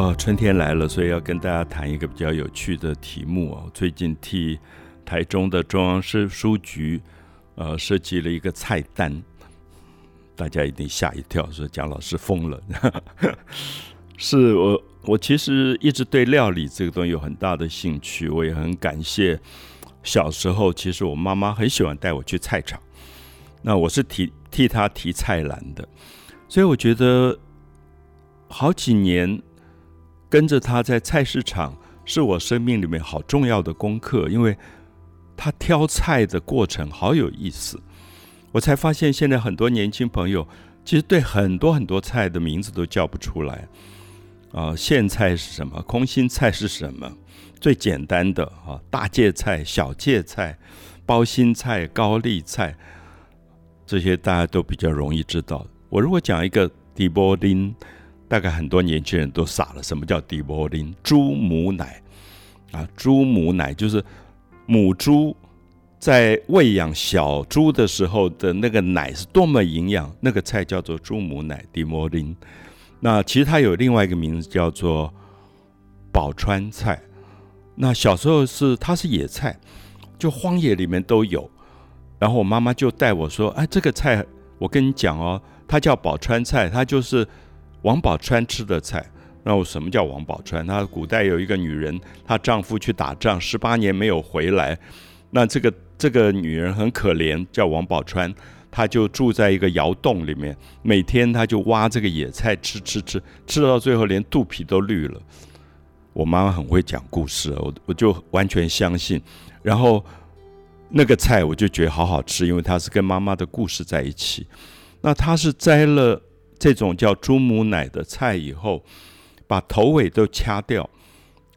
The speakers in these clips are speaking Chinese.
哦，春天来了，所以要跟大家谈一个比较有趣的题目哦。最近替台中的中央市书局呃设计了一个菜单，大家一定吓一跳，说蒋老师疯了。是我，我其实一直对料理这个东西有很大的兴趣，我也很感谢小时候，其实我妈妈很喜欢带我去菜场，那我是替替她提菜篮的，所以我觉得好几年。跟着他在菜市场，是我生命里面好重要的功课，因为他挑菜的过程好有意思。我才发现，现在很多年轻朋友其实对很多很多菜的名字都叫不出来。啊，苋菜是什么？空心菜是什么？最简单的啊，大芥菜、小芥菜、包心菜、高丽菜，这些大家都比较容易知道。我如果讲一个底波丁。大概很多年轻人都傻了。什么叫地波林？猪母奶啊，猪母奶就是母猪在喂养小猪的时候的那个奶是多么营养。那个菜叫做猪母奶地波林。那其实它有另外一个名字叫做宝川菜。那小时候是它是野菜，就荒野里面都有。然后我妈妈就带我说：“哎，这个菜我跟你讲哦，它叫宝川菜，它就是。”王宝钏吃的菜，那我什么叫王宝钏？她古代有一个女人，她丈夫去打仗十八年没有回来，那这个这个女人很可怜，叫王宝钏，她就住在一个窑洞里面，每天她就挖这个野菜吃吃吃，吃到最后连肚皮都绿了。我妈妈很会讲故事，我我就完全相信。然后那个菜我就觉得好好吃，因为它是跟妈妈的故事在一起。那她是摘了。这种叫猪母奶的菜以后，把头尾都掐掉。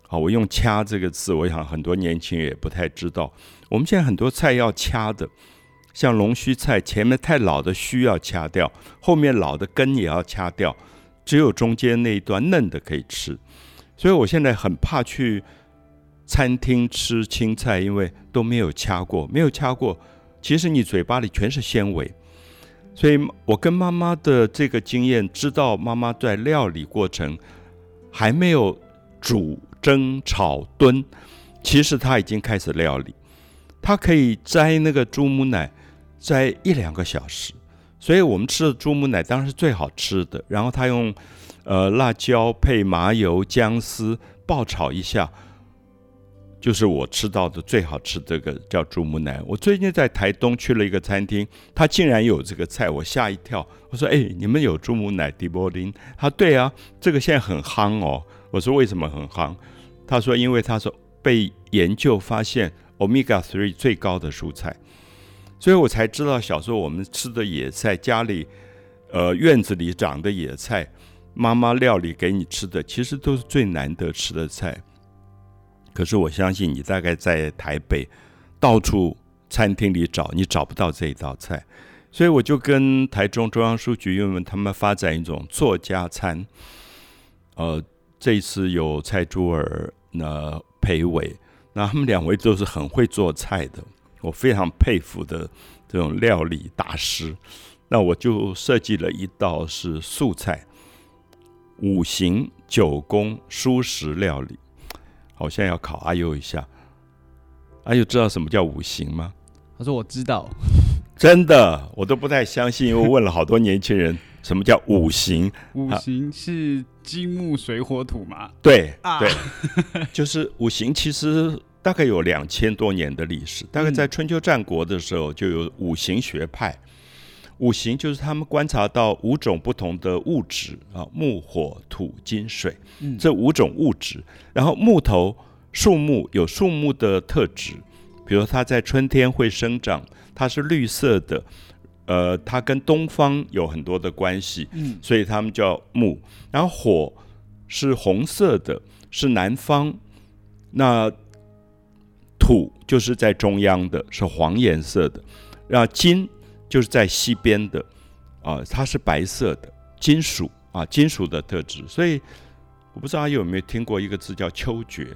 好，我用“掐”这个字，我想很多年轻人也不太知道。我们现在很多菜要掐的，像龙须菜，前面太老的须要掐掉，后面老的根也要掐掉，只有中间那一段嫩的可以吃。所以我现在很怕去餐厅吃青菜，因为都没有掐过，没有掐过，其实你嘴巴里全是纤维。所以我跟妈妈的这个经验，知道妈妈在料理过程还没有煮、蒸、炒、炖，其实她已经开始料理。她可以摘那个猪母奶，摘一两个小时。所以我们吃的猪母奶当然是最好吃的。然后她用呃辣椒配麻油、姜丝爆炒一下。就是我吃到的最好吃这个叫猪母奶。我最近在台东去了一个餐厅，他竟然有这个菜，我吓一跳。我说：“哎，你们有猪母奶迪波林？”他对啊，这个现在很夯哦。我说：“为什么很夯？”他说：“因为他说被研究发现，omega three 最高的蔬菜。”所以我才知道，小时候我们吃的野菜，家里呃院子里长的野菜，妈妈料理给你吃的，其实都是最难得吃的菜。可是我相信你大概在台北到处餐厅里找，你找不到这一道菜，所以我就跟台中中央书局因为他们发展一种作家餐，呃，这一次有蔡珠儿、那裴伟，那他们两位都是很会做菜的，我非常佩服的这种料理大师，那我就设计了一道是素菜，五行九宫蔬食料理。好，现在要考阿优一下。阿优知道什么叫五行吗？他说我知道，真的，我都不太相信，因为问了好多年轻人，什么叫五行？五行是金木水火土嘛？对，对，就是五行。其实大概有两千多年的历史，大概在春秋战国的时候就有五行学派。五行就是他们观察到五种不同的物质啊，木、火、土、金、水，这五种物质。然后木头、树木有树木的特质，比如它在春天会生长，它是绿色的，呃，它跟东方有很多的关系，嗯，所以他们叫木。然后火是红色的，是南方。那土就是在中央的，是黄颜色的。然后金。就是在西边的，啊，它是白色的金属啊，金属的特质。所以我不知道大家有没有听过一个字叫秋决，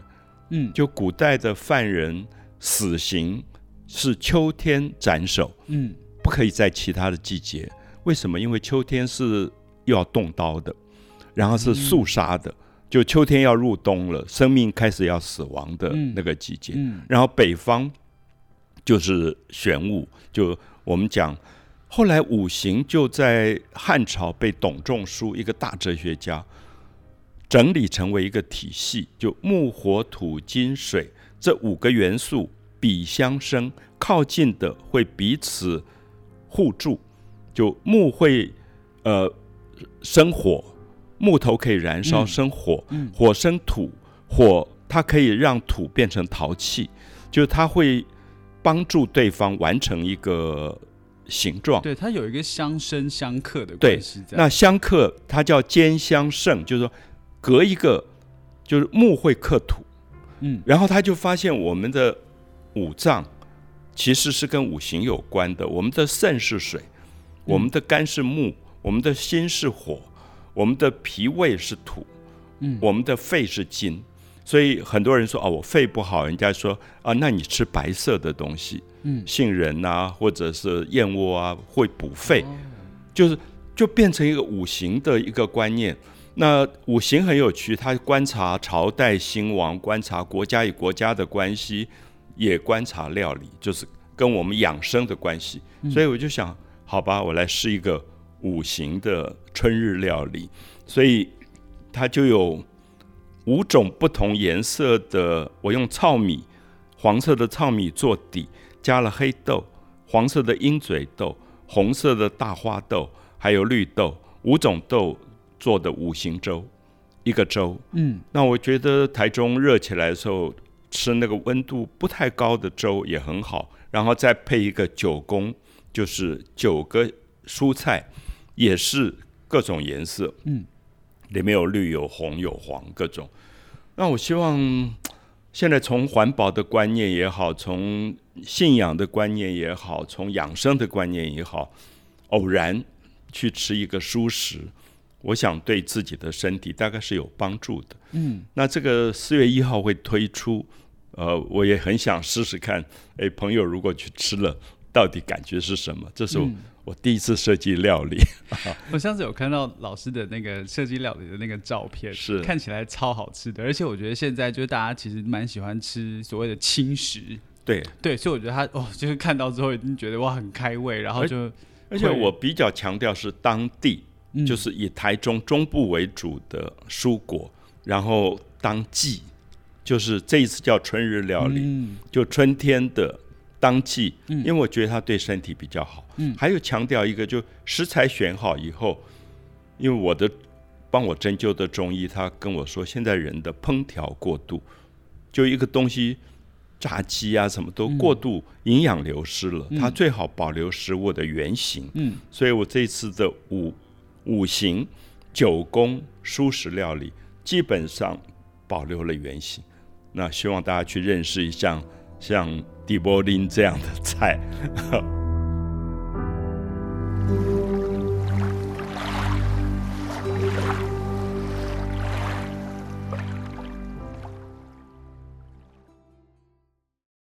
嗯，就古代的犯人死刑是秋天斩首，嗯，不可以在其他的季节。为什么？因为秋天是又要动刀的，然后是肃杀的，就秋天要入冬了，生命开始要死亡的嗯那个季节。嗯然后北方就是玄武，就我们讲，后来五行就在汉朝被董仲舒一个大哲学家整理成为一个体系，就木火土金水这五个元素比相生，靠近的会彼此互助，就木会呃生火，木头可以燃烧嗯生火，嗯火生土，火它可以让土变成陶器，就是它会帮助对方完成一个形状。对，它有一个相生相克的对关系在。那相克它叫兼相胜，就是说隔一个就是木会克土，嗯然后他就发现我们的五脏其实是跟五行有关的，我们的肾是水，我们的肝是木，我们的心是火，我们的脾胃是土，嗯我们的肺是金。所以很多人说哦，我肺不好，人家说啊，那你吃白色的东西，嗯杏仁啊，或者是燕窝啊，会补肺。哦就是就变成一个五行的一个观念。那五行很有趣，它观察朝代兴亡，观察国家与国家的关系，也观察料理，就是跟我们养生的关系。所以我就想，好吧，我来试一个五行的春日料理。所以它就有五种不同颜色的，我用糙米，黄色的糙米做底，加了黑豆，黄色的鹰嘴豆，红色的大花豆，还有绿豆，五种豆做的五行粥，一个粥。嗯。那我觉得台中热起来的时候，吃那个温度不太高的粥也很好，然后再配一个九宫，就是九个蔬菜，也是各种颜色，嗯，里面有绿、有红、有黄各种。那我希望现在从环保的观念也好，从信仰的观念也好，从养生的观念也好，偶然去吃一个蔬食，我想对自己的身体大概是有帮助的。嗯那这个四月一号会推出，呃，我也很想试试看。诶，朋友如果去吃了，到底感觉是什么？这是我,、嗯。我第一次设计料理，我上次有看到老师的那个设计料理的那个照片，是。看起来超好吃的，而且我觉得现在就是大家其实蛮喜欢吃所谓的轻食，对。对，所以我觉得他哦，就是看到之后已经觉得哇很开胃，然后就而且我比较强调是当地，嗯。就是以台中中部为主的蔬果，然后当季，就是这一次叫春日料理，嗯。就春天的当季，嗯因为我觉得它对身体比较好。嗯还有强调一个，就食材选好以后，因为我的帮我针灸的中医，他跟我说，现在人的烹调过度，就一个东西炸鸡啊什么都过度，营养流失了，它最好保留食物的原形。嗯所以我这次的五五行九宫蔬食料理基本上保留了原形。那希望大家去认识一下像地波林这样的菜。